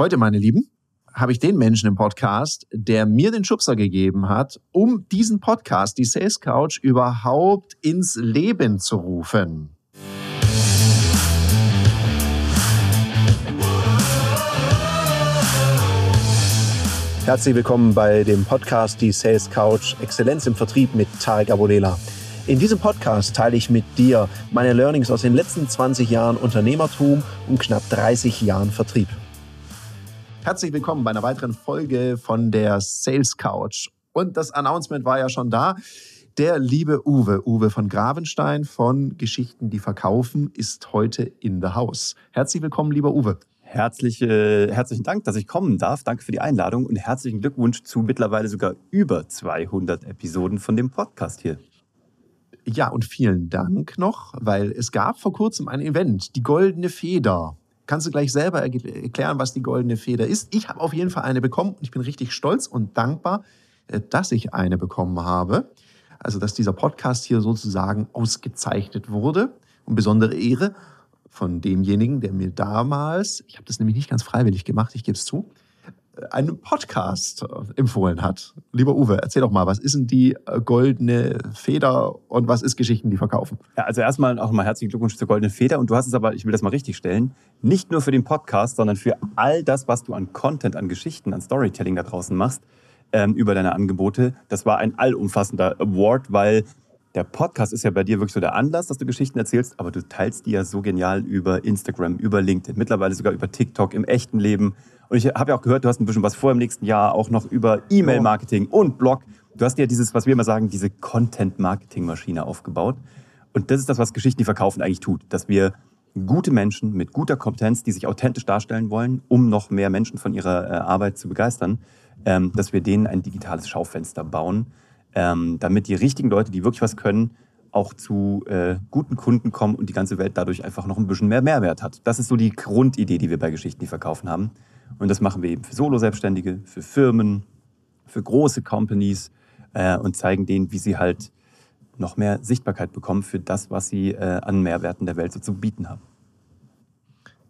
Heute, meine Lieben, habe ich den Menschen im Podcast, der mir den Schubser gegeben hat, um diesen Podcast, die Sales Couch, überhaupt ins Leben zu rufen. Herzlich willkommen bei dem Podcast Die Sales Couch Exzellenz im Vertrieb mit Tarek Abodela. In diesem Podcast teile ich mit dir meine Learnings aus den letzten 20 Jahren Unternehmertum und knapp 30 Jahren Vertrieb. Herzlich willkommen bei einer weiteren Folge von der Sales Couch. Und das Announcement war ja schon da. Der liebe Uwe, Uwe von Gravenstein von Geschichten, die verkaufen, ist heute in the house. Herzlich willkommen, lieber Uwe. Herzliche, herzlichen Dank, dass ich kommen darf. Danke für die Einladung und herzlichen Glückwunsch zu mittlerweile sogar über 200 Episoden von dem Podcast hier. Ja, und vielen Dank noch, weil es gab vor kurzem ein Event, die Goldene Feder. Kannst du gleich selber erklären, was die goldene Feder ist? Ich habe auf jeden Fall eine bekommen und ich bin richtig stolz und dankbar, äh, dass ich eine bekommen habe. Also, dass dieser Podcast hier sozusagen ausgezeichnet wurde. Und besondere Ehre von demjenigen, der mir damals, ich habe das nämlich nicht ganz freiwillig gemacht, ich gebe es zu, einen Podcast empfohlen hat. Lieber Uwe, erzähl doch mal, was ist denn die äh, goldene Feder und was ist Geschichten, die verkaufen? Ja, also erstmal auch mal herzlichen Glückwunsch zur goldenen Feder und du hast es aber, ich will das mal richtig stellen, nicht nur für den Podcast, sondern für all das, was du an Content, an Geschichten, an Storytelling da draußen machst ähm, über deine Angebote. Das war ein allumfassender Award, weil der Podcast ist ja bei dir wirklich so der Anlass, dass du Geschichten erzählst, aber du teilst die ja so genial über Instagram, über LinkedIn, mittlerweile sogar über TikTok im echten Leben. Und ich habe ja auch gehört, du hast ein bisschen was vor im nächsten Jahr, auch noch über E-Mail-Marketing und Blog. Du hast ja dieses, was wir immer sagen, diese Content-Marketing-Maschine aufgebaut. Und das ist das, was Geschichten, die verkaufen, eigentlich tut. Dass wir gute Menschen mit guter Kompetenz, die sich authentisch darstellen wollen, um noch mehr Menschen von ihrer äh, Arbeit zu begeistern, ähm, dass wir denen ein digitales Schaufenster bauen, ähm, damit die richtigen Leute, die wirklich was können, auch zu äh, guten Kunden kommen und die ganze Welt dadurch einfach noch ein bisschen mehr Mehrwert hat. Das ist so die Grundidee, die wir bei Geschichten, die verkaufen haben. Und das machen wir eben für Solo-Selbstständige, für Firmen, für große Companies äh, und zeigen denen, wie sie halt noch mehr Sichtbarkeit bekommen für das, was sie äh, an Mehrwerten der Welt so zu bieten haben.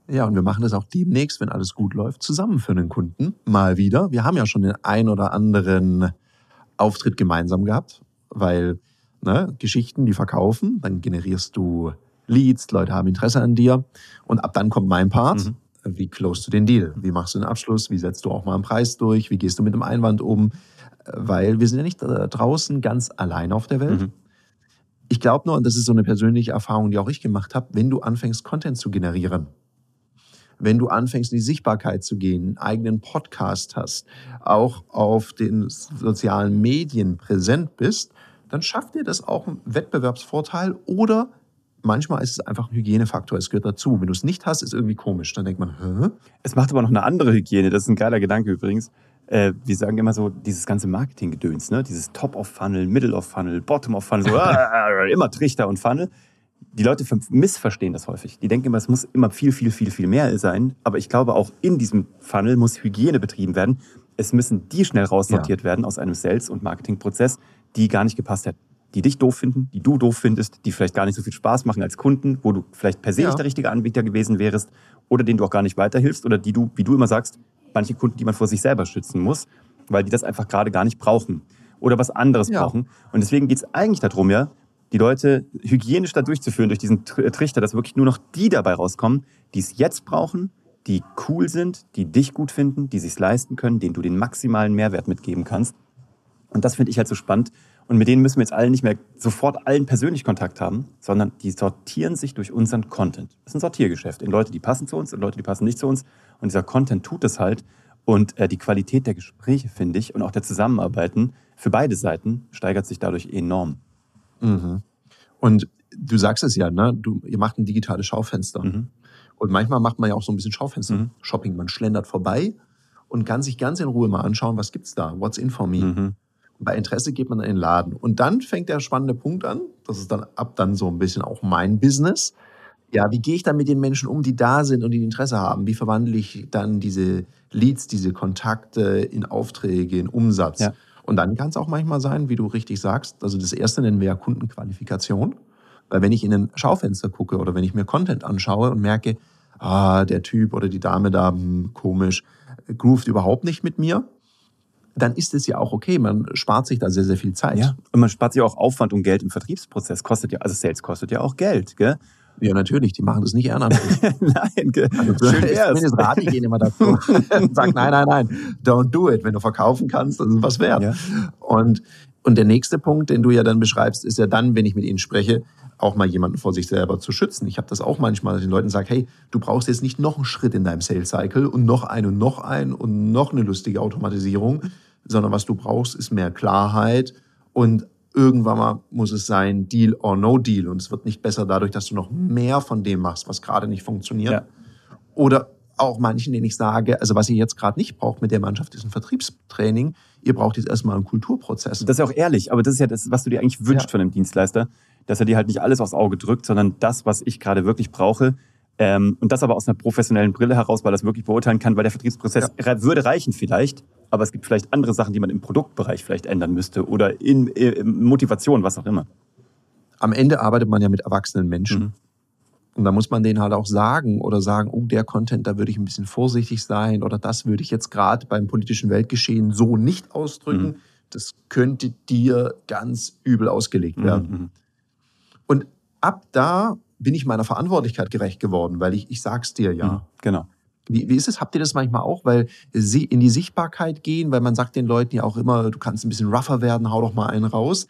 Ja, und wir machen das auch demnächst, wenn alles gut läuft, zusammen für einen Kunden. Mal wieder. Wir haben ja schon den ein oder anderen Auftritt gemeinsam gehabt, weil ne, Geschichten, die verkaufen, dann generierst du Leads, Leute haben Interesse an dir und ab dann kommt mein Part. Mhm. Wie close du den Deal? Wie machst du den Abschluss? Wie setzt du auch mal einen Preis durch? Wie gehst du mit dem Einwand um? Weil wir sind ja nicht draußen ganz allein auf der Welt. Mhm. Ich glaube nur, und das ist so eine persönliche Erfahrung, die auch ich gemacht habe, wenn du anfängst, Content zu generieren, wenn du anfängst, in die Sichtbarkeit zu gehen, einen eigenen Podcast hast, auch auf den sozialen Medien präsent bist, dann schafft dir das auch einen Wettbewerbsvorteil oder manchmal ist es einfach ein Hygienefaktor, es gehört dazu. Wenn du es nicht hast, ist irgendwie komisch. Dann denkt man, Hä? Es macht aber noch eine andere Hygiene, das ist ein geiler Gedanke übrigens. Äh, wir sagen immer so, dieses ganze Marketinggedöns, ne? dieses Top-of-Funnel, Middle-of-Funnel, Bottom-of-Funnel, so, immer Trichter und Funnel die Leute missverstehen das häufig. Die denken immer, es muss immer viel, viel, viel, viel mehr sein. Aber ich glaube, auch in diesem Funnel muss Hygiene betrieben werden. Es müssen die schnell raussortiert ja. werden aus einem Sales- und Marketingprozess, die gar nicht gepasst hätten. Die dich doof finden, die du doof findest, die vielleicht gar nicht so viel Spaß machen als Kunden, wo du vielleicht per se ja. nicht der richtige Anbieter gewesen wärst oder denen du auch gar nicht weiterhilfst oder die du, wie du immer sagst, manche Kunden, die man vor sich selber schützen muss, weil die das einfach gerade gar nicht brauchen oder was anderes ja. brauchen. Und deswegen geht es eigentlich darum, ja, die Leute hygienisch da durchzuführen, durch diesen Trichter, dass wirklich nur noch die dabei rauskommen, die es jetzt brauchen, die cool sind, die dich gut finden, die sich leisten können, denen du den maximalen Mehrwert mitgeben kannst. Und das finde ich halt so spannend. Und mit denen müssen wir jetzt alle nicht mehr sofort allen persönlich Kontakt haben, sondern die sortieren sich durch unseren Content. Das ist ein Sortiergeschäft in Leute, die passen zu uns und Leute, die passen nicht zu uns. Und dieser Content tut es halt. Und äh, die Qualität der Gespräche, finde ich, und auch der Zusammenarbeiten für beide Seiten steigert sich dadurch enorm. Mhm. Und du sagst es ja, ne? Du, ihr macht ein digitales Schaufenster. Mhm. Und manchmal macht man ja auch so ein bisschen Schaufenster-Shopping. Mhm. Man schlendert vorbei und kann sich ganz in Ruhe mal anschauen, was gibt's da? What's in for me? Mhm. Bei Interesse geht man in den Laden. Und dann fängt der spannende Punkt an. Das ist dann ab dann so ein bisschen auch mein Business. Ja, wie gehe ich dann mit den Menschen um, die da sind und die Interesse haben? Wie verwandle ich dann diese Leads, diese Kontakte in Aufträge, in Umsatz? Ja. Und dann kann es auch manchmal sein, wie du richtig sagst, also das erste nennen wir ja Kundenqualifikation. Weil wenn ich in ein Schaufenster gucke oder wenn ich mir Content anschaue und merke, ah, der Typ oder die Dame da, hm, komisch, groovt überhaupt nicht mit mir, dann ist es ja auch okay. Man spart sich da sehr, sehr viel Zeit. Ja, und man spart sich auch Aufwand und Geld im Vertriebsprozess. Kostet ja, also Sales kostet ja auch Geld, gell? Ja, natürlich, die machen das nicht ehrenamtlich. nein, gell? Also, Schön Schön wär's. zumindest rate ich ihnen immer dazu. Sag, nein, nein, nein, don't do it. Wenn du verkaufen kannst, dann ist was wert. Ja. Und, und der nächste Punkt, den du ja dann beschreibst, ist ja dann, wenn ich mit ihnen spreche, auch mal jemanden vor sich selber zu schützen. Ich habe das auch manchmal, dass ich den Leuten sage, hey, du brauchst jetzt nicht noch einen Schritt in deinem Sales Cycle und noch einen und noch einen und noch eine lustige Automatisierung, sondern was du brauchst, ist mehr Klarheit und irgendwann mal muss es sein Deal or No Deal und es wird nicht besser dadurch, dass du noch mehr von dem machst, was gerade nicht funktioniert. Ja. Oder auch manchen, denen ich sage, also was ihr jetzt gerade nicht braucht mit der Mannschaft, ist ein Vertriebstraining. Ihr braucht jetzt erstmal einen Kulturprozess. Das ist ja auch ehrlich, aber das ist ja das, was du dir eigentlich wünschst Ja. von einem Dienstleister, dass er dir halt nicht alles aufs Auge drückt, sondern das, was ich gerade wirklich brauche. Ähm, und das aber aus einer professionellen Brille heraus, weil er das wirklich beurteilen kann, weil der Vertriebsprozess re- würde reichen vielleicht, aber es gibt vielleicht andere Sachen, die man im Produktbereich vielleicht ändern müsste oder in, in Motivation, was auch immer. Am Ende arbeitet man ja mit erwachsenen Menschen. Mhm. Und da muss man denen halt auch sagen oder sagen, oh, der Content, da würde ich ein bisschen vorsichtig sein oder das würde ich jetzt gerade beim politischen Weltgeschehen so nicht ausdrücken. Mhm. Das könnte dir ganz übel ausgelegt werden. Mhm. Und ab da bin ich meiner Verantwortlichkeit gerecht geworden, weil ich, ich sag's dir ja. Mhm. Genau. Wie, wie ist es? Habt ihr das manchmal auch? Weil sie in die Sichtbarkeit gehen, weil man sagt den Leuten ja auch immer, du kannst ein bisschen rougher werden, hau doch mal einen raus.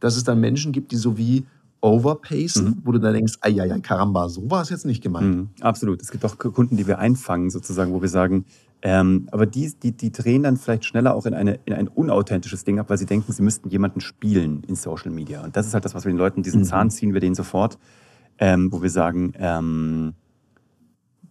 Dass es dann Menschen gibt, die so wie overpacen, Mhm. wo du dann denkst, ai, ai, ai, Karamba, so war es jetzt nicht gemeint. Mhm, absolut. Es gibt auch Kunden, die wir einfangen, sozusagen, wo wir sagen, ähm, aber die, die, die drehen dann vielleicht schneller auch in, eine, in ein unauthentisches Ding ab, weil sie denken, sie müssten jemanden spielen in Social Media. Und das ist halt das, was wir den Leuten, diesen Mhm. Zahn ziehen wir denen sofort, ähm, wo wir sagen, ähm,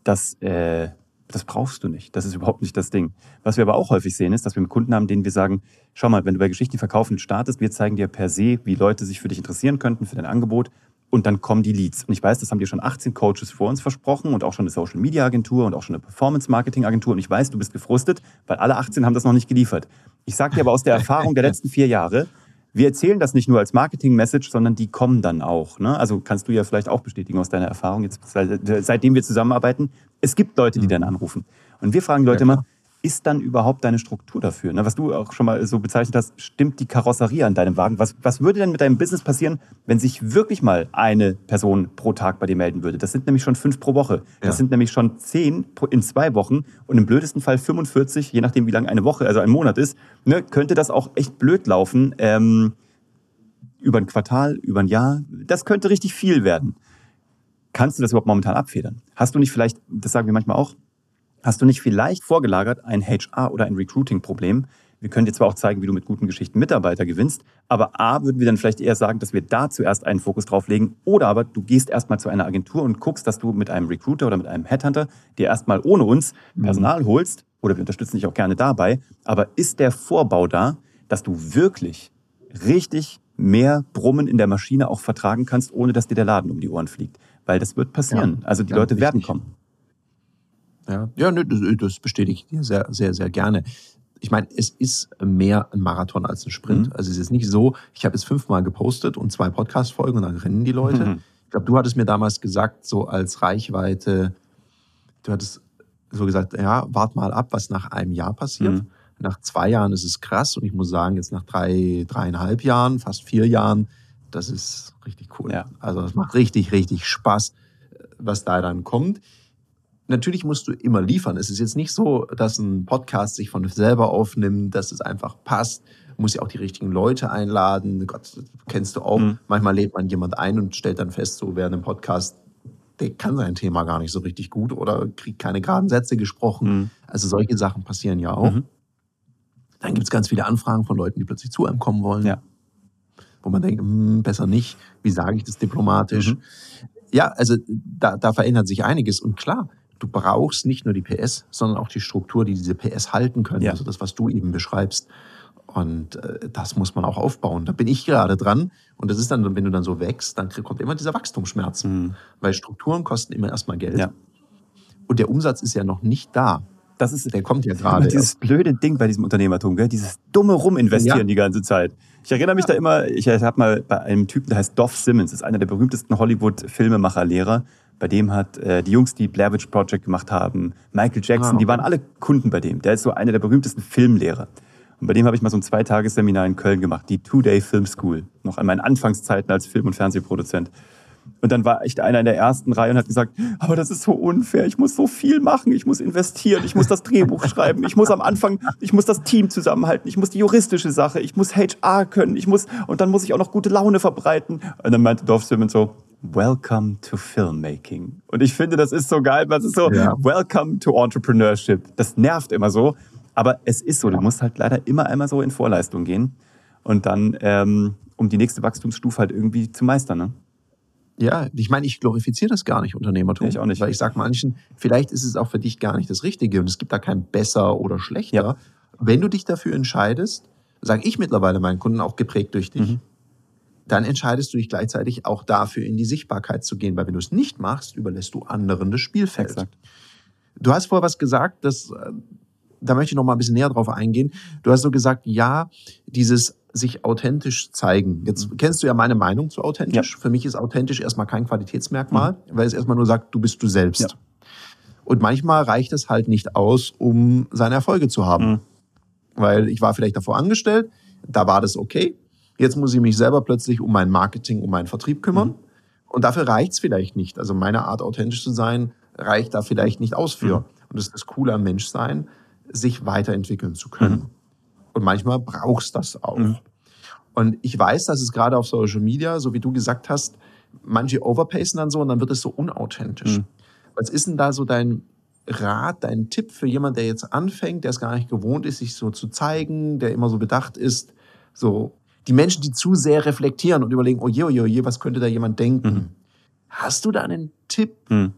das, äh, das brauchst du nicht. Das ist überhaupt nicht das Ding. Was wir aber auch häufig sehen, ist, dass wir mit Kunden haben, denen wir sagen, schau mal, wenn du bei Geschichten verkaufen startest, wir zeigen dir per se, wie Leute sich für dich interessieren könnten, für dein Angebot. Und dann kommen die Leads. Und ich weiß, das haben dir schon 18 Coaches vor uns versprochen und auch schon eine Social Media Agentur und auch schon eine Performance Marketing Agentur. Und ich weiß, du bist gefrustet, weil alle 18 haben das noch nicht geliefert. Ich sage dir aber aus der Erfahrung der letzten vier Jahre, wir erzählen das nicht nur als Marketing-Message, sondern die kommen dann auch. Ne? Also kannst du ja vielleicht auch bestätigen aus deiner Erfahrung, jetzt, seit- seitdem wir zusammenarbeiten. Es gibt Leute, die dann anrufen. Und wir fragen die Leute Ja, immer, ist dann überhaupt deine Struktur dafür? Ne? Was du auch schon mal so bezeichnet hast, stimmt die Karosserie an deinem Wagen? Was, was würde denn mit deinem Business passieren, wenn sich wirklich mal eine Person pro Tag bei dir melden würde? Das sind nämlich schon fünf pro Woche. Das Ja. sind nämlich schon zehn in zwei Wochen und im blödesten Fall 45, je nachdem wie lang eine Woche, also ein Monat ist, ne, könnte das auch echt blöd laufen. Ähm, über ein Quartal, über ein Jahr. Das könnte richtig viel werden. Kannst du das überhaupt momentan abfedern? Hast du nicht vielleicht, das sagen wir manchmal auch, hast du nicht vielleicht vorgelagert ein HR- oder ein Recruiting-Problem? Wir können dir zwar auch zeigen, wie du mit guten Geschichten Mitarbeiter gewinnst, aber A, würden wir dann vielleicht eher sagen, dass wir da zuerst einen Fokus drauf legen oder aber du gehst erstmal zu einer Agentur und guckst, dass du mit einem Recruiter oder mit einem Headhunter dir erstmal ohne uns Personal holst oder wir unterstützen dich auch gerne dabei, aber ist der Vorbau da, dass du wirklich richtig mehr Brummen in der Maschine auch vertragen kannst, ohne dass dir der Laden um die Ohren fliegt? Weil das wird passieren. Ja, also die Leute werden wichtig. kommen. Ja, ja nö, das, bestätige ich dir sehr, sehr, sehr gerne. Ich meine, es ist mehr ein Marathon als ein Sprint. Mhm. Also es ist nicht so, ich habe jetzt fünfmal gepostet und zwei Podcast-Folgen und dann rennen die Leute. Mhm. Ich glaube, du hattest mir damals gesagt, so als Reichweite, du hattest so gesagt, ja, wart mal ab, was nach einem Jahr passiert. Mhm. Nach zwei Jahren ist es krass und ich muss sagen, jetzt nach drei, dreieinhalb Jahren, fast vier Jahren, das ist richtig cool. Ja. Also es macht richtig, richtig Spaß, was da dann kommt. Natürlich musst du immer liefern. Es ist jetzt nicht so, dass ein Podcast sich von selber aufnimmt, dass es einfach passt. Du musst ja auch die richtigen Leute einladen. Gott, kennst du auch. Mhm. Manchmal lädt man jemand ein und stellt dann fest, so während einem Podcast, der kann sein Thema gar nicht so richtig gut oder kriegt keine geraden Sätze gesprochen. Mhm. Also solche Sachen passieren ja auch. Mhm. Dann gibt es ganz viele Anfragen von Leuten, die plötzlich zu einem kommen wollen. Ja. Wo man denkt, hm, besser nicht. Wie sage ich das diplomatisch? Mhm. Ja, also da, da verändert sich einiges. Und klar, du brauchst nicht nur die PS, sondern auch die Struktur, die diese PS halten können. Ja. Also das, was du eben beschreibst. Und äh, das muss man auch aufbauen. Da bin ich gerade dran. Und das ist dann, wenn du dann so wächst, dann kommt immer dieser Wachstumsschmerz. Mhm. Weil Strukturen kosten immer erstmal Geld. Ja. Und der Umsatz ist ja noch nicht da. Das ist Der kommt ja gerade. dieses blöde Ding bei diesem Unternehmertum, gell? dieses dumme Ruminvestieren Ja. die ganze Zeit. Ich erinnere mich da immer, ich habe mal bei einem Typen, der heißt Dov Simmons, ist einer der berühmtesten Hollywood-Filmemacher-Lehrer, Bei dem hat äh, die Jungs, die Blair Witch Project gemacht haben, Michael Jackson, ah, okay. die waren alle Kunden bei dem. Der ist so einer der berühmtesten Filmlehrer. Und bei dem habe ich mal so ein Zweitagesseminar in Köln gemacht, die Two-Day Film School, noch an meinen Anfangszeiten als Film- und Fernsehproduzent. Und dann war echt einer in der ersten Reihe und hat gesagt, aber das ist so unfair, ich muss so viel machen, ich muss investieren, ich muss das Drehbuch schreiben, ich muss am Anfang, ich muss das Team zusammenhalten, ich muss die juristische Sache, ich muss HR können, ich muss, und dann muss ich auch noch gute Laune verbreiten. Und dann meinte Dorf Simmons so, Welcome to Filmmaking. Und ich finde, das ist so geil, weil es ist so, ja. Welcome to Entrepreneurship. Das nervt immer so, aber es ist so, du musst halt leider immer einmal so in Vorleistung gehen und dann, ähm, um die nächste Wachstumsstufe halt irgendwie zu meistern. Ne? Ja, ich meine, ich glorifiziere das gar nicht, Unternehmertum. Ich auch nicht. Weil ich sage manchen, vielleicht ist es auch für dich gar nicht das Richtige und es gibt da kein besser oder schlechter. Ja. Wenn du dich dafür entscheidest, sage ich mittlerweile meinen Kunden auch geprägt durch dich, mhm. Dann entscheidest du dich gleichzeitig auch dafür, in die Sichtbarkeit zu gehen. Weil wenn du es nicht machst, überlässt du anderen das Spielfeld. Exakt. Du hast vorher was gesagt, das, äh, da möchte ich noch mal ein bisschen näher drauf eingehen. Du hast so gesagt, ja, dieses sich authentisch zeigen. Jetzt mhm. kennst du ja meine Meinung zu authentisch. Ja. Für mich ist authentisch erstmal kein Qualitätsmerkmal, mhm. weil es erstmal nur sagt, du bist du selbst. Ja. Und manchmal reicht es halt nicht aus, um seine Erfolge zu haben. Mhm. Weil ich war vielleicht davor angestellt, da war das okay. Jetzt muss ich mich selber plötzlich um mein Marketing, um meinen Vertrieb kümmern. Mhm. Und dafür reicht es vielleicht nicht. Also meine Art, authentisch zu sein, reicht da vielleicht nicht aus für. Mhm. Und das ist das Coole am Menschsein, sich weiterentwickeln zu können. Mhm. Und manchmal brauchst das auch. Mhm. Und ich weiß, dass es gerade auf Social Media, so wie du gesagt hast, manche overpacen dann so und dann wird es so unauthentisch. Mhm. Was ist denn da so dein Rat, dein Tipp für jemand, der jetzt anfängt, der es gar nicht gewohnt ist, sich so zu zeigen, der immer so bedacht ist, so die Menschen, die zu sehr reflektieren und überlegen, oh je, oh je, oh je, was könnte da jemand denken? Mhm. Hast du da einen Tipp? Mhm.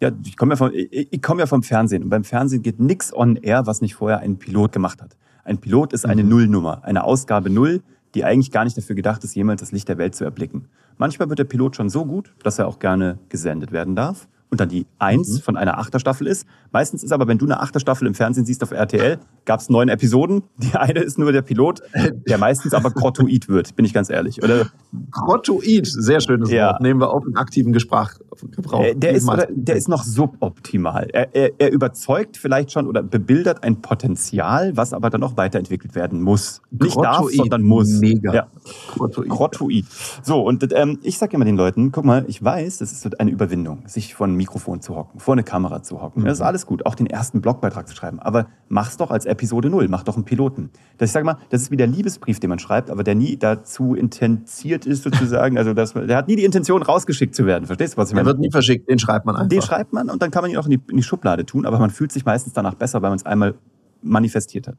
Ja, ich komme ja, vom, ich, ich komm ja vom Fernsehen und beim Fernsehen geht nichts on air, was nicht vorher ein Pilot gemacht hat. Ein Pilot ist eine mhm. Nullnummer, eine Ausgabe Null, die eigentlich gar nicht dafür gedacht ist, jemals das Licht der Welt zu erblicken. Manchmal wird der Pilot schon so gut, dass er auch gerne gesendet werden darf und dann die Eins mhm. von einer Achterstaffel ist. Meistens ist aber, wenn du eine Achterstaffel im Fernsehen siehst auf RTL, gab es neun Episoden. Die eine ist nur der Pilot, der meistens aber grottoid wird, bin ich ganz ehrlich. Oder? Grottoid, sehr schönes ja. Wort. Nehmen wir auch in aktiven Gesprach, Gebrauch. Äh, der, ist, der ist noch suboptimal. Er, er, er überzeugt vielleicht schon oder bebildert ein Potenzial, was aber dann auch weiterentwickelt werden muss. Nicht Grottoid, darf, sondern muss. Mega. Ja. Grottoid. Grottoid. So, und ähm, ich sage immer den Leuten, guck mal, ich weiß, es ist eine Überwindung, sich von Mikrofon zu hocken, vor eine Kamera zu hocken. Mhm. Das ist alles gut, auch den ersten Blogbeitrag zu schreiben. Aber mach's doch als Episode Null, mach doch einen Piloten. Das, ich sage mal, das ist wie der Liebesbrief, den man schreibt, aber der nie dazu intensiert ist, sozusagen. Also das, der hat nie die Intention, rausgeschickt zu werden. Verstehst du, was ich meine? Der wird nie verschickt, den schreibt man einfach. Den schreibt man und dann kann man ihn auch in die, in die Schublade tun, aber man fühlt sich meistens danach besser, weil man es einmal manifestiert hat.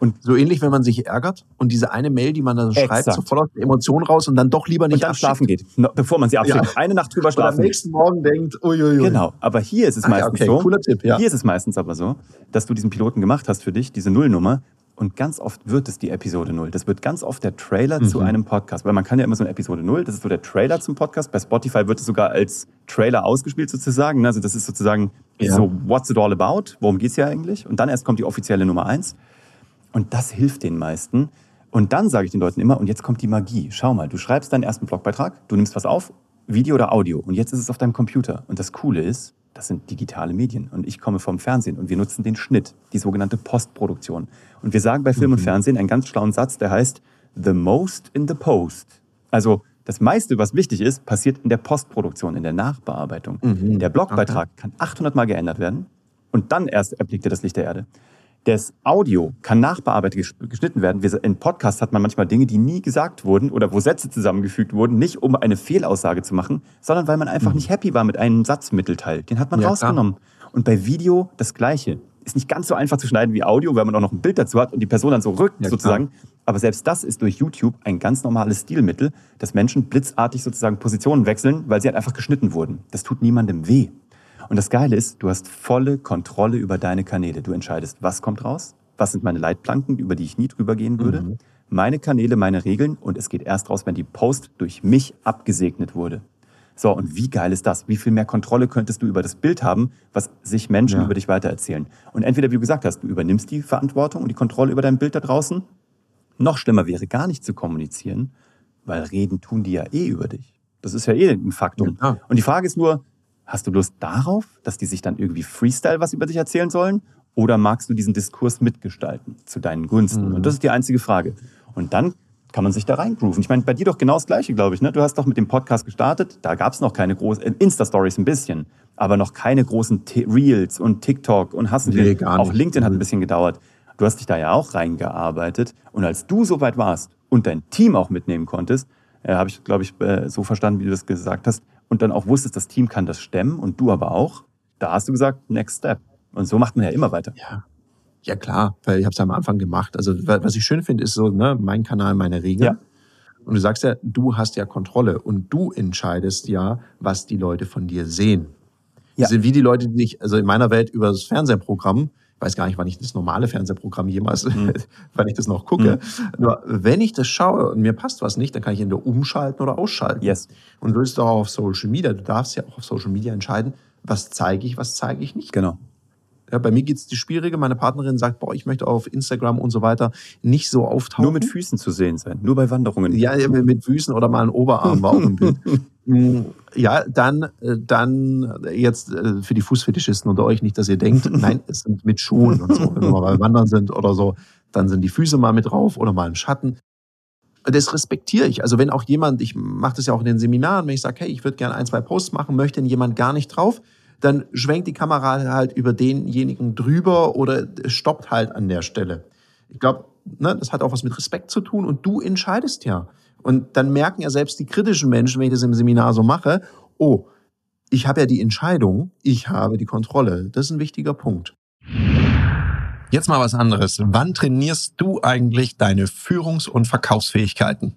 Und so ähnlich, wenn man sich ärgert und diese eine Mail, die man da so schreibt, sofort aus der Emotion raus und dann doch lieber nicht und dann schlafen geht, bevor man sie abschickt. Ja. Eine Nacht drüber schlafen. Und am nächsten Morgen denkt, uiuiui. Genau, aber hier ist es Ach, meistens ja, okay. so. Cooler Tipp, ja. Hier ist es meistens aber so, dass du diesen Piloten gemacht hast für dich, diese Nullnummer, und ganz oft wird es die Episode Null. Das wird ganz oft der Trailer mhm. zu einem Podcast. Weil man kann ja immer so eine Episode Null, das ist so der Trailer zum Podcast. Bei Spotify wird es sogar als Trailer ausgespielt sozusagen. Also das ist sozusagen ja. so, what's it all about? Worum geht's hier eigentlich? Und dann erst kommt die offizielle Nummer eins. Und das hilft den meisten. Und dann sage ich den Leuten immer, und jetzt kommt die Magie. Schau mal, du schreibst deinen ersten Blogbeitrag, du nimmst was auf, Video oder Audio, und jetzt ist es auf deinem Computer. Und das Coole ist, das sind digitale Medien. Und ich komme vom Fernsehen und wir nutzen den Schnitt, die sogenannte Postproduktion. Und wir sagen bei Film und mhm. Fernsehen einen ganz schlauen Satz, der heißt, the most in the post. Also das meiste, was wichtig ist, passiert in der Postproduktion, in der Nachbearbeitung. Mhm. Der Blogbeitrag okay. kann 800 Mal geändert werden und dann erst erblickt er das Licht der Erde. Das Audio kann nachbearbeitet geschnitten werden. In Podcasts hat man manchmal Dinge, die nie gesagt wurden oder wo Sätze zusammengefügt wurden, nicht um eine Fehlaussage zu machen, sondern weil man einfach mhm. nicht happy war mit einem Satzmittelteil. Den hat man ja, rausgenommen. Klar. Und bei Video das Gleiche. Ist nicht ganz so einfach zu schneiden wie Audio, weil man auch noch ein Bild dazu hat und die Person dann so rückt ja, sozusagen. Klar. Aber selbst das ist durch YouTube ein ganz normales Stilmittel, dass Menschen blitzartig sozusagen Positionen wechseln, weil sie halt einfach geschnitten wurden. Das tut niemandem weh. Und das Geile ist, du hast volle Kontrolle über deine Kanäle. Du entscheidest, was kommt raus, was sind meine Leitplanken, über die ich nie drüber gehen würde, mhm. meine Kanäle, meine Regeln und es geht erst raus, wenn die Post durch mich abgesegnet wurde. So, und wie geil ist das? Wie viel mehr Kontrolle könntest du über das Bild haben, was sich Menschen ja. über dich weitererzählen? Und entweder, wie du gesagt hast, du übernimmst die Verantwortung und die Kontrolle über dein Bild da draußen. Noch schlimmer wäre, gar nicht zu kommunizieren, weil reden tun die ja eh über dich. Das ist ja eh ein Faktum. Ja. Und die Frage ist nur, Hast du Lust darauf, dass die sich dann irgendwie Freestyle was über dich erzählen sollen? Oder magst du diesen Diskurs mitgestalten zu deinen Gunsten? Mhm. Und das ist die einzige Frage. Und dann kann man sich da reingrooven. Ich meine, bei dir doch genau das Gleiche, glaube ich. Ne? Du hast doch mit dem Podcast gestartet. Da gab es noch keine großen, äh, Insta-Stories ein bisschen, aber noch keine großen T Reels und TikTok und hast nee, nicht. Auch LinkedIn hat ein mhm. bisschen gedauert. Du hast dich da ja auch reingearbeitet. Und als du so weit warst und dein Team auch mitnehmen konntest, äh, habe ich, glaube ich, äh, so verstanden, wie du das gesagt hast, und dann auch wusstest, das Team kann das stemmen und du aber auch, da hast du gesagt, next step. Und so macht man ja immer weiter. Ja. Ja, klar, weil ich habe es ja am Anfang gemacht. Also, was ich schön finde, ist so, ne, mein Kanal, meine Regeln. Ja. Und du sagst ja, du hast ja Kontrolle und du entscheidest ja, was die Leute von dir sehen. Ja. Das sind wie die Leute, die dich, also in meiner Welt über das Fernsehprogramm, weiß gar nicht, wann ich das normale Fernsehprogramm jemals, mhm. wann ich das noch gucke. Mhm. Nur wenn ich das schaue und mir passt was nicht, dann kann ich entweder umschalten oder ausschalten. Yes. Und du bist auch auf Social Media. Du darfst ja auch auf Social Media entscheiden, was zeige ich, was zeige ich nicht. Genau. Ja, bei mir geht's die schwierige. Meine Partnerin sagt, boah, ich möchte auf Instagram und so weiter nicht so auftauchen. Nur mit Füßen zu sehen sein, nur bei Wanderungen. Ja, mit Füßen oder mal ein Oberarm war auch ein Bild. Mm, ja, dann, äh, dann jetzt äh, für die Fußfetischisten unter euch nicht, dass ihr denkt, nein, es sind mit Schuhen und so. Wenn wir mal Wandern sind oder so, dann sind die Füße mal mit drauf oder mal im Schatten. Das respektiere ich. Also wenn auch jemand, ich mache das ja auch in den Seminaren, wenn ich sage, hey, ich würde gerne ein, zwei Posts machen, möchte jemand gar nicht drauf, dann schwenkt die Kamera halt über denjenigen drüber oder stoppt halt an der Stelle. Ich glaube, ne, das hat auch was mit Respekt zu tun und du entscheidest ja. Und dann merken ja selbst die kritischen Menschen, wenn ich das im Seminar so mache, oh, ich habe ja die Entscheidung, ich habe die Kontrolle. Das ist ein wichtiger Punkt. Jetzt mal was anderes. Wann trainierst du eigentlich deine Führungs- und Verkaufsfähigkeiten?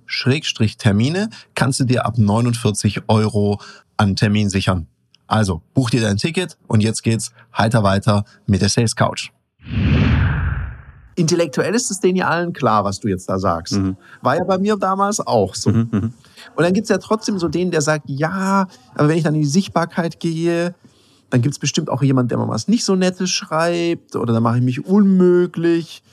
Schrägstrich Termine kannst du dir ab 49 Euro an Termin sichern. Also buch dir dein Ticket und jetzt geht's heiter weiter mit der Sales Couch. Intellektuell ist es denen ja allen klar, was du jetzt da sagst. Mhm. War ja bei mir damals auch so. Mhm. mhm. Und dann gibt's ja trotzdem so den, der sagt, ja, aber wenn ich dann in die Sichtbarkeit gehe, dann gibt's bestimmt auch jemand, der mal was nicht so Nettes schreibt oder dann mache ich mich unmöglich.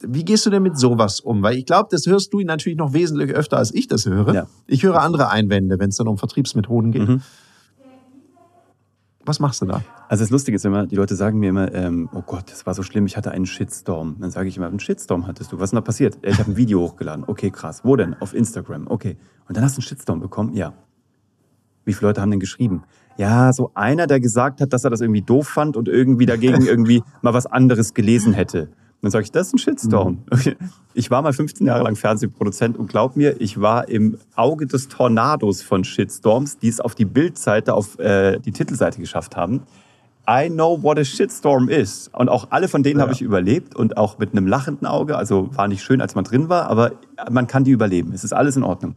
Wie gehst du denn mit sowas um? Weil ich glaube, das hörst du natürlich noch wesentlich öfter, als ich das höre. Ja. Ich höre andere Einwände, wenn es dann um Vertriebsmethoden geht. Mhm. Was machst du da? Also das Lustige ist immer, die Leute sagen mir immer, ähm, oh Gott, das war so schlimm, ich hatte einen Shitstorm. Dann sage ich immer, einen Shitstorm hattest du. Was ist denn da passiert? Ich habe ein Video hochgeladen. Okay, krass. Wo denn? Auf Instagram. Okay. Und dann hast du einen Shitstorm bekommen? Ja. Wie viele Leute haben denn geschrieben? Ja, so einer, der gesagt hat, dass er das irgendwie doof fand und irgendwie dagegen irgendwie mal was anderes gelesen hätte. Dann sage ich, das ist ein Shitstorm. Mhm. Ich war mal 15 Jahre lang Fernsehproduzent und glaub mir, ich war im Auge des Tornados von Shitstorms, die es auf die Bildseite, auf äh, die Titelseite geschafft haben. I know what a shitstorm is. Und auch alle von denen ja. habe ich überlebt und auch mit einem lachenden Auge. Also war nicht schön, als man drin war, aber man kann die überleben. Es ist alles in Ordnung.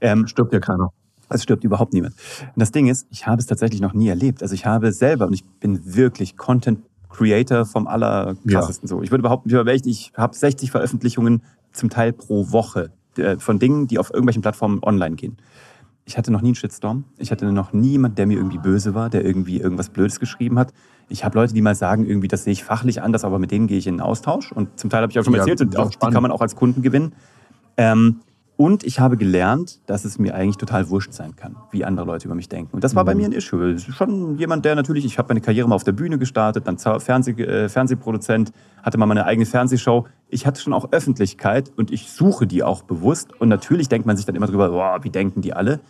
Ähm, Stirbt ja keiner. Es stirbt überhaupt niemand. Und das Ding ist, ich habe es tatsächlich noch nie erlebt. Also ich habe selber, und ich bin wirklich Content Creator vom allerkrassesten ja. so. Ich würde behaupten, ich habe 60 Veröffentlichungen zum Teil pro Woche äh, von Dingen, die auf irgendwelchen Plattformen online gehen. Ich hatte noch nie einen Shitstorm. Ich hatte noch nie jemand, der mir irgendwie böse war, der irgendwie irgendwas Blödes geschrieben hat. Ich habe Leute, die mal sagen, irgendwie, das sehe ich fachlich anders, aber mit denen gehe ich in den Austausch. Und zum Teil habe ich auch schon ja, erzählt, und auch, die kann man auch als Kunden gewinnen. Ähm, und ich habe gelernt, dass es mir eigentlich total wurscht sein kann, wie andere Leute über mich denken. Und das war mhm. bei mir ein Issue. Schon jemand, der natürlich, ich habe meine Karriere mal auf der Bühne gestartet, dann Fernseh, äh, Fernsehproduzent, hatte mal meine eigene Fernsehshow. Ich hatte schon auch Öffentlichkeit und ich suche die auch bewusst. Und natürlich denkt man sich dann immer drüber, boah, wie denken die alle?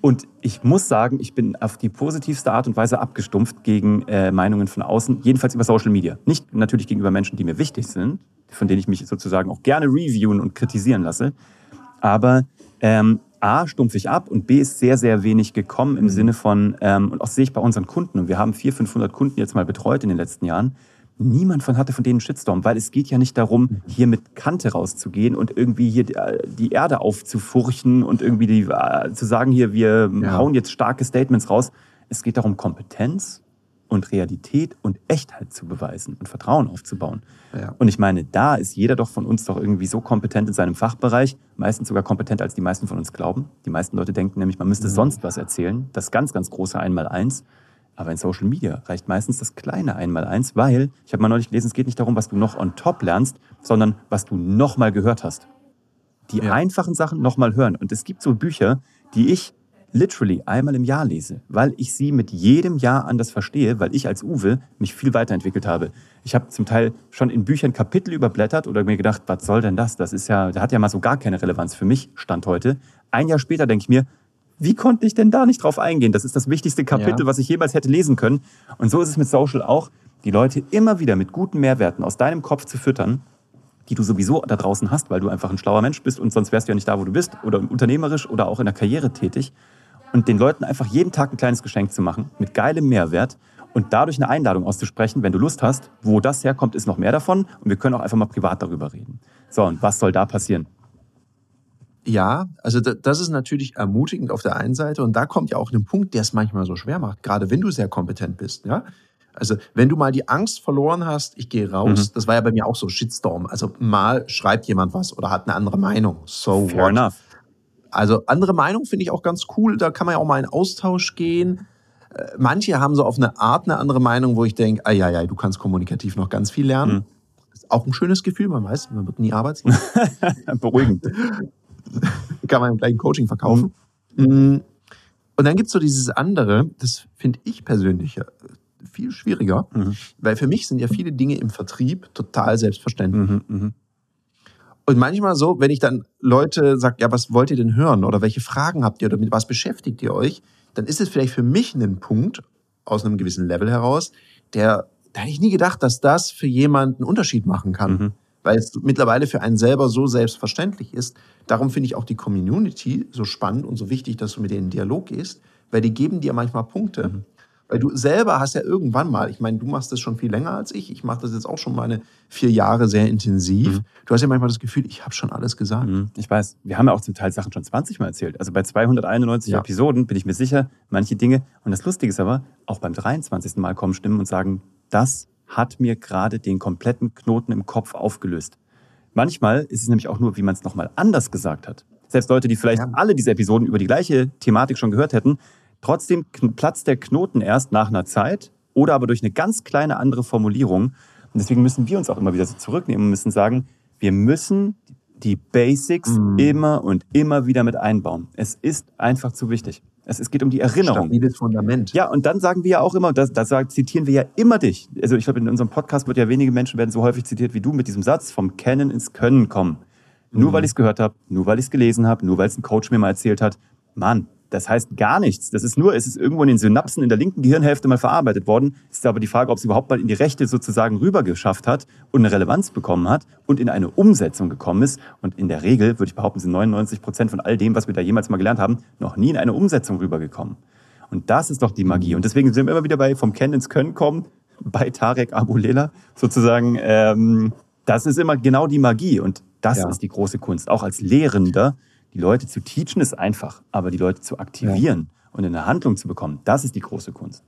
Und ich muss sagen, ich bin auf die positivste Art und Weise abgestumpft gegen äh, Meinungen von außen, jedenfalls über Social Media. Nicht natürlich gegenüber Menschen, die mir wichtig sind, von denen ich mich sozusagen auch gerne reviewen und kritisieren lasse. Aber ähm, A, stumpf ich ab und B, ist sehr, sehr wenig gekommen im mhm. Sinne von, ähm, und auch sehe ich bei unseren Kunden, und wir haben 400, 500 Kunden jetzt mal betreut in den letzten Jahren, niemand von hatte von denen einen Shitstorm, weil es geht ja nicht darum, mhm. hier mit Kante rauszugehen und irgendwie hier die Erde aufzufurchen und irgendwie die, äh, zu sagen, hier, wir ja. hauen jetzt starke Statements raus. Es geht darum, Kompetenz und Realität und Echtheit zu beweisen und Vertrauen aufzubauen. Ja. Und ich meine, da ist jeder doch von uns doch irgendwie so kompetent in seinem Fachbereich, meistens sogar kompetenter als die meisten von uns glauben. Die meisten Leute denken nämlich, man müsste sonst was erzählen, das ganz, ganz große Einmaleins. Aber in Social Media reicht meistens das kleine Einmaleins, weil, ich habe mal neulich gelesen, es geht nicht darum, was du noch on top lernst, sondern was du nochmal gehört hast. Die Ja. einfachen Sachen nochmal hören. Und es gibt so Bücher, die ich literally einmal im Jahr lese, weil ich sie mit jedem Jahr anders verstehe, weil ich als Uwe mich viel weiterentwickelt habe. Ich habe zum Teil schon in Büchern Kapitel überblättert oder mir gedacht, was soll denn das? Das ist ja, das hat ja mal so gar keine Relevanz für mich, Stand heute. Ein Jahr später denke ich mir, wie konnte ich denn da nicht drauf eingehen? Das ist das wichtigste Kapitel, Ja. was ich jemals hätte lesen können. Und so ist es mit Social auch, die Leute immer wieder mit guten Mehrwerten aus deinem Kopf zu füttern, die du sowieso da draußen hast, weil du einfach ein schlauer Mensch bist und sonst wärst du ja nicht da, wo du bist oder unternehmerisch oder auch in der Karriere tätig. Und den Leuten einfach jeden Tag ein kleines Geschenk zu machen mit geilem Mehrwert und dadurch eine Einladung auszusprechen, wenn du Lust hast, wo das herkommt, ist noch mehr davon und wir können auch einfach mal privat darüber reden. So, und was soll da passieren? Ja, also da- das ist natürlich ermutigend auf der einen Seite und da kommt ja auch ein Punkt, der es manchmal so schwer macht, gerade wenn du sehr kompetent bist. Ja? Also wenn du mal die Angst verloren hast, ich gehe raus, das war ja bei mir auch so Shitstorm. Also mal schreibt jemand was oder hat eine andere Meinung. So Fair what? enough. Also andere Meinung finde ich auch ganz cool. Da kann man ja auch mal in Austausch gehen. Äh, Manche haben so auf eine Art eine andere Meinung, wo ich denke, ah, ja, ja, du kannst kommunikativ noch ganz viel lernen. Mhm. Ist auch ein schönes Gefühl, man weiß, man wird nie arbeitslos. Beruhigend. kann man gleich ein Coaching verkaufen. Mhm. Und dann gibt's so dieses andere, das finde ich persönlich ja viel schwieriger, Mhm. weil für mich sind ja viele Dinge im Vertrieb total selbstverständlich. Und manchmal so, wenn ich dann Leute sage, ja, was wollt ihr denn hören oder welche Fragen habt ihr oder mit was beschäftigt ihr euch, dann ist es vielleicht für mich ein Punkt aus einem gewissen Level heraus, der, da hätte ich nie gedacht, dass das für jemanden einen Unterschied machen kann. Mhm. Weil es mittlerweile für einen selber so selbstverständlich ist. Darum finde ich auch die Community so spannend und so wichtig, dass du mit denen in Dialog gehst, weil die geben dir manchmal Punkte. Mhm. Weil du selber hast ja irgendwann mal, ich meine, du machst das schon viel länger als ich, ich mache das jetzt auch schon meine vier Jahre sehr intensiv. Mhm. Du hast ja manchmal das Gefühl, ich habe schon alles gesagt. Mhm, Ich weiß, wir haben ja auch zum Teil Sachen schon 20 Mal erzählt. Also bei 291 Ja. Episoden bin ich mir sicher, manche Dinge. Und das Lustige ist aber, auch beim 23. Mal kommen Stimmen und sagen, das hat mir gerade den kompletten Knoten im Kopf aufgelöst. Manchmal ist es nämlich auch nur, wie man es nochmal anders gesagt hat. Selbst Leute, die vielleicht Ja. alle diese Episoden über die gleiche Thematik schon gehört hätten, trotzdem platzt der Knoten erst nach einer Zeit oder aber durch eine ganz kleine andere Formulierung. Und deswegen müssen wir uns auch immer wieder so zurücknehmen und müssen sagen, wir müssen die Basics Mhm. immer und immer wieder mit einbauen. Es ist einfach zu wichtig. Es, es geht um die Erinnerung. Stabiles Fundament. Ja, und dann sagen wir ja auch immer, das, das zitieren wir ja immer dich. Also ich glaube, in unserem Podcast wird ja wenige Menschen werden so häufig zitiert wie du mit diesem Satz, vom Kennen ins Können kommen. Nur weil ich es gehört habe, nur weil ich es gelesen habe, nur weil es ein Coach mir mal erzählt hat. Mann, das heißt gar nichts. Das ist nur, es ist irgendwo in den Synapsen in der linken Gehirnhälfte mal verarbeitet worden. Es ist aber die Frage, ob es überhaupt mal in die rechte sozusagen rüber geschafft hat und eine Relevanz bekommen hat und in eine Umsetzung gekommen ist. Und in der Regel, würde ich behaupten, sind 99 Prozent von all dem, was wir da jemals mal gelernt haben, noch nie in eine Umsetzung rübergekommen. Und das ist doch die Magie. Und deswegen sind wir immer wieder bei vom Kennen ins Können kommen, bei Tarek Abulela sozusagen. Ähm, das ist immer genau die Magie. Und das Ja. ist die große Kunst. Auch als Lehrender, die Leute zu teachen ist einfach, aber die Leute zu aktivieren und in eine Handlung zu bekommen, das ist die große Kunst.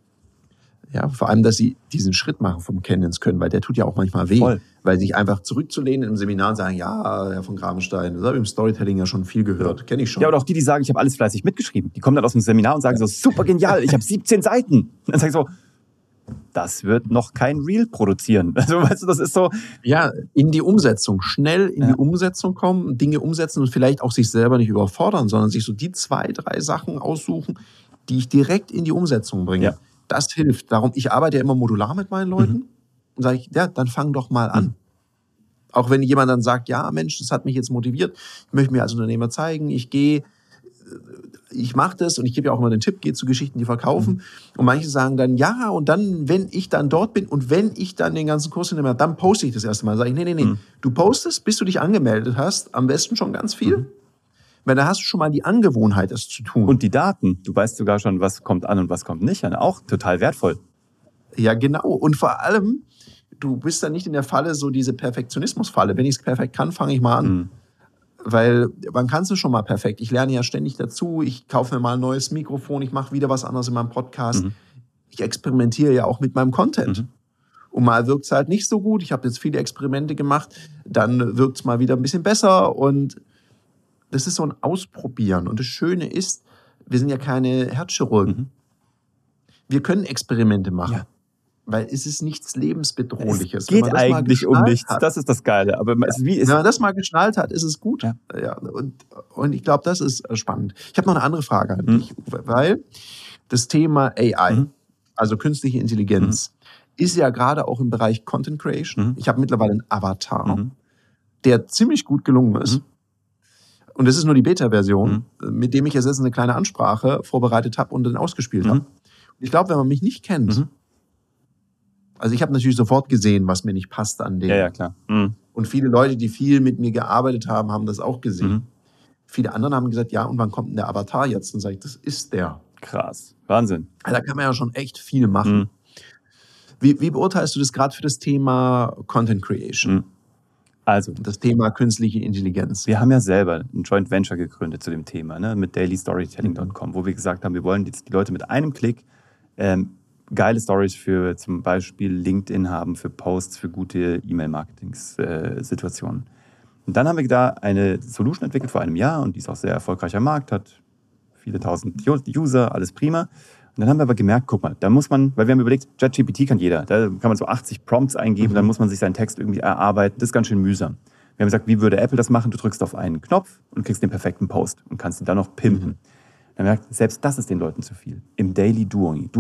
Ja, vor allem, dass sie diesen Schritt machen vom Kennen ins Können, weil der tut ja auch manchmal weh. Voll. Weil sich einfach zurückzulehnen im Seminar und sagen, ja, Herr von Grabenstein, das habe ich im Storytelling ja schon viel gehört, kenne ich schon. Ja, oder auch die, die sagen, ich habe alles fleißig mitgeschrieben. Die kommen dann aus dem Seminar und sagen so, super genial, ich habe 17 Seiten. Und dann sage ich so, das wird noch kein Reel produzieren. Also, weißt du, das ist so, Ja, in die Umsetzung, schnell in Ja. die Umsetzung kommen, Dinge umsetzen und vielleicht auch sich selber nicht überfordern, sondern sich so die zwei, drei Sachen aussuchen, die ich direkt in die Umsetzung bringe. Ja. Das hilft. Darum, ich arbeite ja immer modular mit meinen Leuten und sage ich, ja, dann fang doch mal an. Mhm. Auch wenn jemand dann sagt, ja, Mensch, das hat mich jetzt motiviert, ich möchte mir als Unternehmer zeigen, ich gehe, äh, ich mache das und ich gebe ja auch immer den Tipp, geh zu Geschichten, die verkaufen. Mhm. Und manche sagen dann, ja, und dann, wenn ich dann dort bin und wenn ich dann den ganzen Kurs habe, dann poste ich das erste Mal. Sag ich, nee, nee, nee, Mhm. du postest, bis du dich angemeldet hast, am besten schon ganz viel. Mhm. Weil da hast du schon mal die Angewohnheit, das zu tun. und die Daten, du weißt sogar schon, was kommt an und was kommt nicht an, auch total wertvoll. Ja, genau. Und vor allem, du bist dann nicht in der Falle, so diese Perfektionismusfalle. Wenn ich es perfekt kann, fange ich mal an. Weil man kann es schon mal perfekt. Ich lerne ja ständig dazu. Ich kaufe mir mal ein neues Mikrofon. Ich mache wieder was anderes in meinem Podcast. Mhm. ich experimentiere ja auch mit meinem Content. Mhm. Und mal wirkt es halt nicht so gut. Ich habe jetzt viele Experimente gemacht, dann wirkt es mal wieder ein bisschen besser. Und das ist so ein Ausprobieren. Und das Schöne ist, wir sind ja keine Herzchirurgen. Mhm. Wir können Experimente machen. Ja. Weil es ist nichts Lebensbedrohliches. Es geht eigentlich um nichts. Hat, Das ist das Geile. Aber es wie ist wenn man das mal geschnallt hat, ist es gut. Ja. Ja, und, und ich glaube, das ist äh, spannend. Ich habe noch eine andere Frage an Mhm. dich, Uwe, weil das Thema AI, Mhm. also künstliche Intelligenz, ist ja gerade auch im Bereich Content Creation. Mhm. Ich habe mittlerweile einen Avatar, Mhm. der ziemlich gut gelungen ist. Mhm. Und das ist nur die Beta-Version, mit dem ich jetzt eine kleine Ansprache vorbereitet habe und dann ausgespielt Mhm. habe. Ich glaube, wenn man mich nicht kennt, Mhm. Also ich habe natürlich sofort gesehen, was mir nicht passt an dem. ja, ja, klar. Mhm. Und viele Leute, die viel mit mir gearbeitet haben, haben das auch gesehen. Mhm. Viele anderen haben gesagt, ja, und wann kommt denn der Avatar jetzt? Und sage ich, das ist der. Krass. Wahnsinn. Also Da kann man ja schon echt viel machen. Mhm. Wie, wie beurteilst du das gerade für das Thema Content Creation? Mhm. Also, Das Thema künstliche Intelligenz. wir haben ja selber ein Joint Venture gegründet zu dem Thema, ne, mit dailystorytelling.com, wo wir gesagt haben, wir wollen jetzt die Leute mit einem Klick ähm, geile Stories für zum Beispiel LinkedIn haben, für Posts, für gute E-Mail-Marketing-Situationen. Und dann haben wir da eine Solution entwickelt vor einem Jahr und die ist auch sehr erfolgreich am Markt, hat viele tausend User, alles prima. Und dann haben wir aber gemerkt, guck mal, da muss man, weil wir haben überlegt, ChatGPT kann jeder, da kann man so 80 Prompts eingeben, dann muss man sich seinen Text irgendwie erarbeiten, das ist ganz schön mühsam. Wir haben gesagt, wie würde Apple das machen? Du drückst auf einen Knopf und kriegst den perfekten Post und kannst ihn dann noch pimpen. Dann haben wir gesagt, selbst das ist den Leuten zu viel. Im Daily Doing.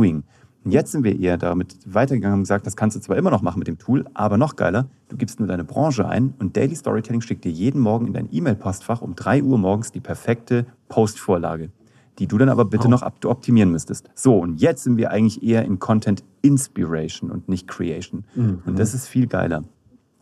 Und jetzt sind wir eher damit weitergegangen und gesagt, das kannst du zwar immer noch machen mit dem Tool, aber noch geiler, du gibst nur deine Branche ein und Daily Storytelling schickt dir jeden Morgen in dein E-Mail-Postfach um 3 Uhr morgens die perfekte Postvorlage, die du dann aber bitte Oh. noch op- optimieren müsstest. So, und jetzt sind wir eigentlich eher in Content Inspiration und nicht Creation. Und das ist viel geiler.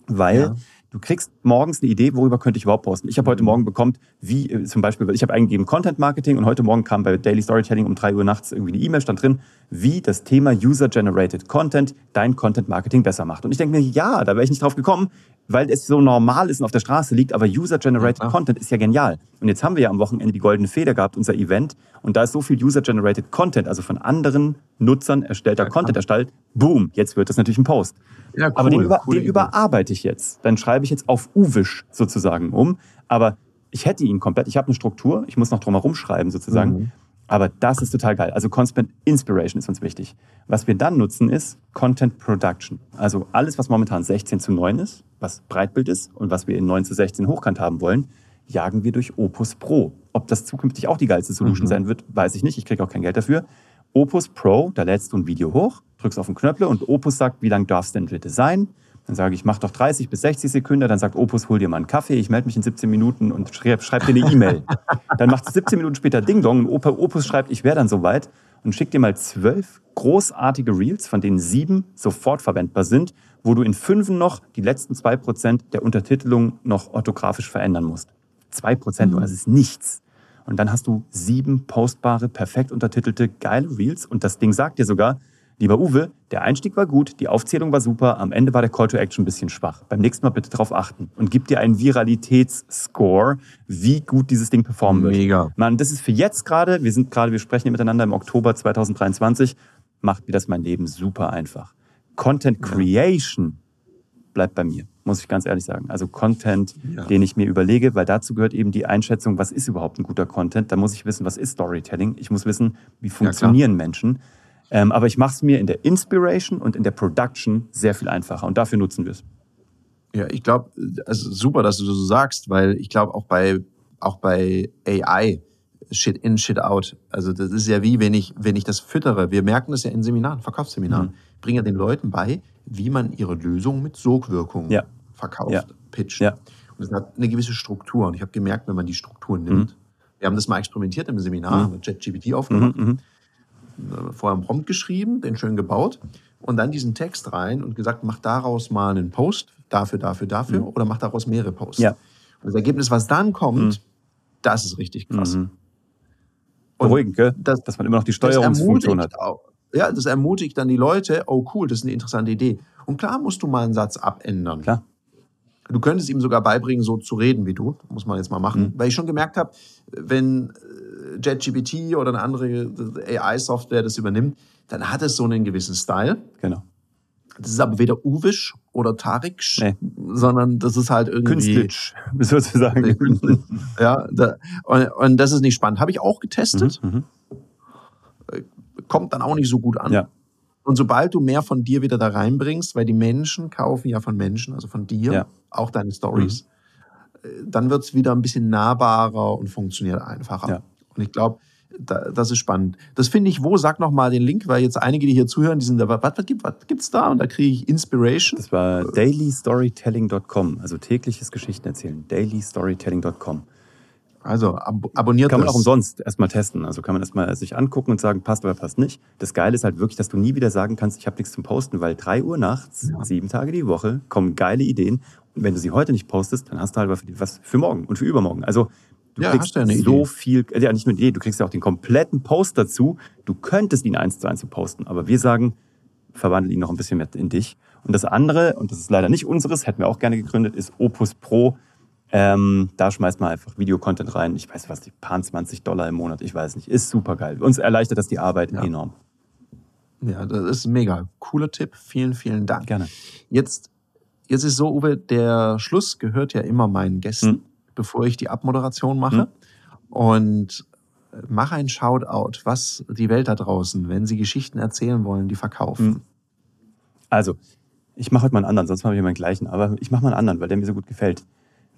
Weil Ja. Du kriegst morgens eine Idee, worüber könnte ich überhaupt posten. Ich habe heute Morgen bekommen, wie äh, zum Beispiel, ich habe eingegeben Content Marketing und heute Morgen kam bei Daily Storytelling um 3 Uhr nachts irgendwie eine E-Mail, stand drin, wie das Thema User-Generated Content dein Content Marketing besser macht. Und ich denke mir, ja, da wäre ich nicht drauf gekommen, weil es so normal ist und auf der Straße liegt, aber User-Generated Ja. Content ist ja genial. Und jetzt haben wir ja am Wochenende die Goldene Feder gehabt, unser Event, und da ist so viel User-Generated Content, also von anderen Nutzern erstellter Ja, Content erstellt, boom, jetzt wird das natürlich ein Post. Ja, Aber den, cool, über, coole den überarbeite ich jetzt. Dann schreibe ich jetzt auf Uwisch sozusagen um. Aber ich hätte ihn komplett. Ich habe eine Struktur. Ich muss noch drumherum schreiben sozusagen. Mhm. Aber das ist total geil. Also Constant Inspiration ist uns wichtig. Was wir dann nutzen ist Content Production. Also alles, was momentan 16 zu 9 ist, was Breitbild ist und was wir in 9 zu 16 hochkant haben wollen, jagen wir durch Opus Pro. Ob das zukünftig auch die geilste Solution Mhm. sein wird, weiß ich nicht. Ich kriege auch kein Geld dafür. Opus Pro, da lädst du ein Video hoch, drückst auf den Knöpfel und Opus sagt, wie lang darf es denn bitte sein? Dann sage ich, mach doch 30 bis 60 Sekunden. Dann sagt Opus, hol dir mal einen Kaffee. Ich melde mich in 17 Minuten und schreib, schreib dir eine E-Mail. dann macht es 17 Minuten später Ding Dong und Opus schreibt, ich wäre dann soweit und schickt dir mal zwölf großartige Reels, von denen sieben sofort verwendbar sind, wo du in fünfen noch die letzten zwei Prozent der Untertitelung noch orthografisch verändern musst. Zwei Prozent, nur, das ist nichts. Und dann hast du sieben postbare, perfekt untertitelte, geile Reels. Und das Ding sagt dir sogar, lieber Uwe, der Einstieg war gut, die Aufzählung war super, am Ende war der Call to Action ein bisschen schwach. Beim nächsten Mal bitte darauf achten. Und gib dir einen Viralitätsscore, wie gut dieses Ding performen wird. Mega. Mann, das ist für jetzt gerade, wir sind gerade, wir sprechen hier miteinander im Oktober 2023, macht mir das mein Leben super einfach. Content Creation bleibt bei mir, muss ich ganz ehrlich sagen. Also Content, Ja. den ich mir überlege, weil dazu gehört eben die Einschätzung, was ist überhaupt ein guter Content. Da muss ich wissen, was ist Storytelling. Ich muss wissen, wie funktionieren Menschen. Ähm, aber ich mache es mir in der Inspiration und in der Production sehr viel einfacher. Und dafür nutzen wir es. Ja, ich glaube, also super, dass du das so sagst, weil ich glaube auch bei auch bei AI Shit in, Shit out. Also das ist ja wie, wenn ich wenn ich das füttere. Wir merken das ja in Seminaren, Verkaufsseminaren. Mhm. Bringe ja den Leuten bei, wie man ihre Lösung mit Sogwirkung Ja. verkauft, Ja. pitcht. Ja. Und es hat eine gewisse Struktur. Und ich habe gemerkt, wenn man die Struktur nimmt, wir haben das mal experimentiert im Seminar, haben ChatGPT aufgemacht, Mhm, mhm. äh, vorher einen Prompt geschrieben, den schön gebaut und dann diesen Text rein und gesagt, mach daraus mal einen Post, dafür, dafür, dafür oder mach daraus mehrere Posts. Mhm. Ja. Und das Ergebnis, was dann kommt, das ist richtig krass. Mhm. Beruhigend, gell? das- dass man immer noch die Steuerungsfunktion hat. auch, ja, das ermutigt dann die Leute, oh cool, das ist eine interessante Idee. Und klar musst du mal einen Satz abändern. Klar. Du könntest ihm sogar beibringen, so zu reden wie du. Muss man jetzt mal machen. Mhm. Weil ich schon gemerkt habe, wenn äh, JetGPT oder eine andere AI-Software das übernimmt, dann hat es so einen gewissen Style. Genau. Das ist aber weder Uwisch oder Tariksch, Nee. sondern das ist halt irgendwie. Künstlich, sozusagen. Ja, da, und, und das ist nicht spannend. Habe ich auch getestet, Mhm. Kommt dann auch nicht so gut an. Ja. Und sobald du mehr von dir wieder da reinbringst, weil die Menschen kaufen ja von Menschen, also von dir, Ja. Mhm. auch deine Stories, äh, dann wird's wieder ein bisschen nahbarer und funktioniert einfacher. Ja. Und ich glaube, da, das ist spannend. Das finde ich wo, sag noch mal den Link, weil jetzt einige, die hier zuhören, die sind da, was, was, gibt, was gibt's da? Und da kriege ich Inspiration. Das war dailystorytelling.com, also tägliches Geschichten erzählen. dailystorytelling.com. Also ab, abonniert Kann man das. auch umsonst erstmal testen. Also kann man erstmal sich angucken und sagen, passt oder passt nicht. Das Geile ist halt wirklich, dass du nie wieder sagen kannst, ich habe nichts zum Posten, weil 3 Uhr nachts, sieben Tage die Woche, kommen geile Ideen. Und wenn du sie heute nicht postest, dann hast du halt was für morgen und für übermorgen. Also du Ja, kriegst ja eine so Idee. viel, ja nicht nur eine Idee, du kriegst ja auch den kompletten Post dazu. Du könntest ihn eins zu eins posten, aber wir sagen, verwandle ihn noch ein bisschen mehr in dich. Und das andere, und das ist leider nicht unseres, hätten wir auch gerne gegründet, ist Opus Pro. Ähm, da schmeißt man einfach Videocontent rein. Ich weiß was, die paar 20 Dollar im Monat, ich weiß nicht. Ist super geil. Uns erleichtert das die Arbeit Ja. enorm. Ja, das ist mega. Cooler Tipp. Vielen, vielen Dank. Gerne. Jetzt, jetzt ist so, Uwe, der Schluss gehört ja immer meinen Gästen, Hm. bevor ich die Abmoderation mache. Und äh, mach ein Shoutout, was die Welt da draußen, wenn sie Geschichten erzählen wollen, die verkaufen. Hm. Also, ich mache heute mal einen anderen, sonst mache ich immer den gleichen. Aber ich mache mal einen anderen, weil der mir so gut gefällt.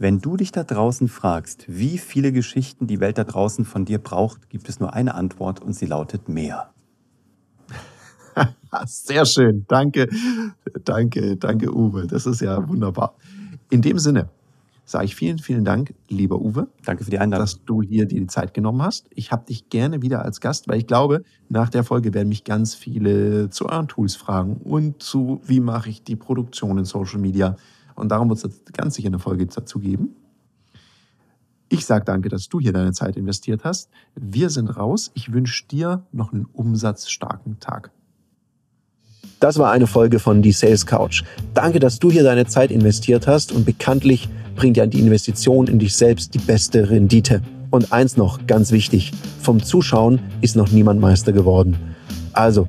Wenn du dich da draußen fragst, wie viele Geschichten die Welt da draußen von dir braucht, gibt es nur eine Antwort und sie lautet mehr. Sehr schön. Danke, danke, danke, Uwe. Das ist ja wunderbar. In dem Sinne sage ich vielen, vielen Dank, lieber Uwe. Danke für die Einladung. dass du hier dir die Zeit genommen hast. Ich habe dich gerne wieder als Gast, weil ich glaube, nach der Folge werden mich ganz viele zu euren Tools fragen und zu, wie mache ich die Produktion in Social Media. Und darum wird es ganz sicher eine Folge dazu geben. Ich sage danke, dass du hier deine Zeit investiert hast. Wir sind raus. Ich wünsche dir noch einen umsatzstarken Tag. Das war eine Folge von Die Sales Couch. Danke, dass du hier deine Zeit investiert hast und bekanntlich bringt ja die Investition in dich selbst die beste Rendite. Und eins noch, ganz wichtig, vom Zuschauen ist noch niemand Meister geworden. Also,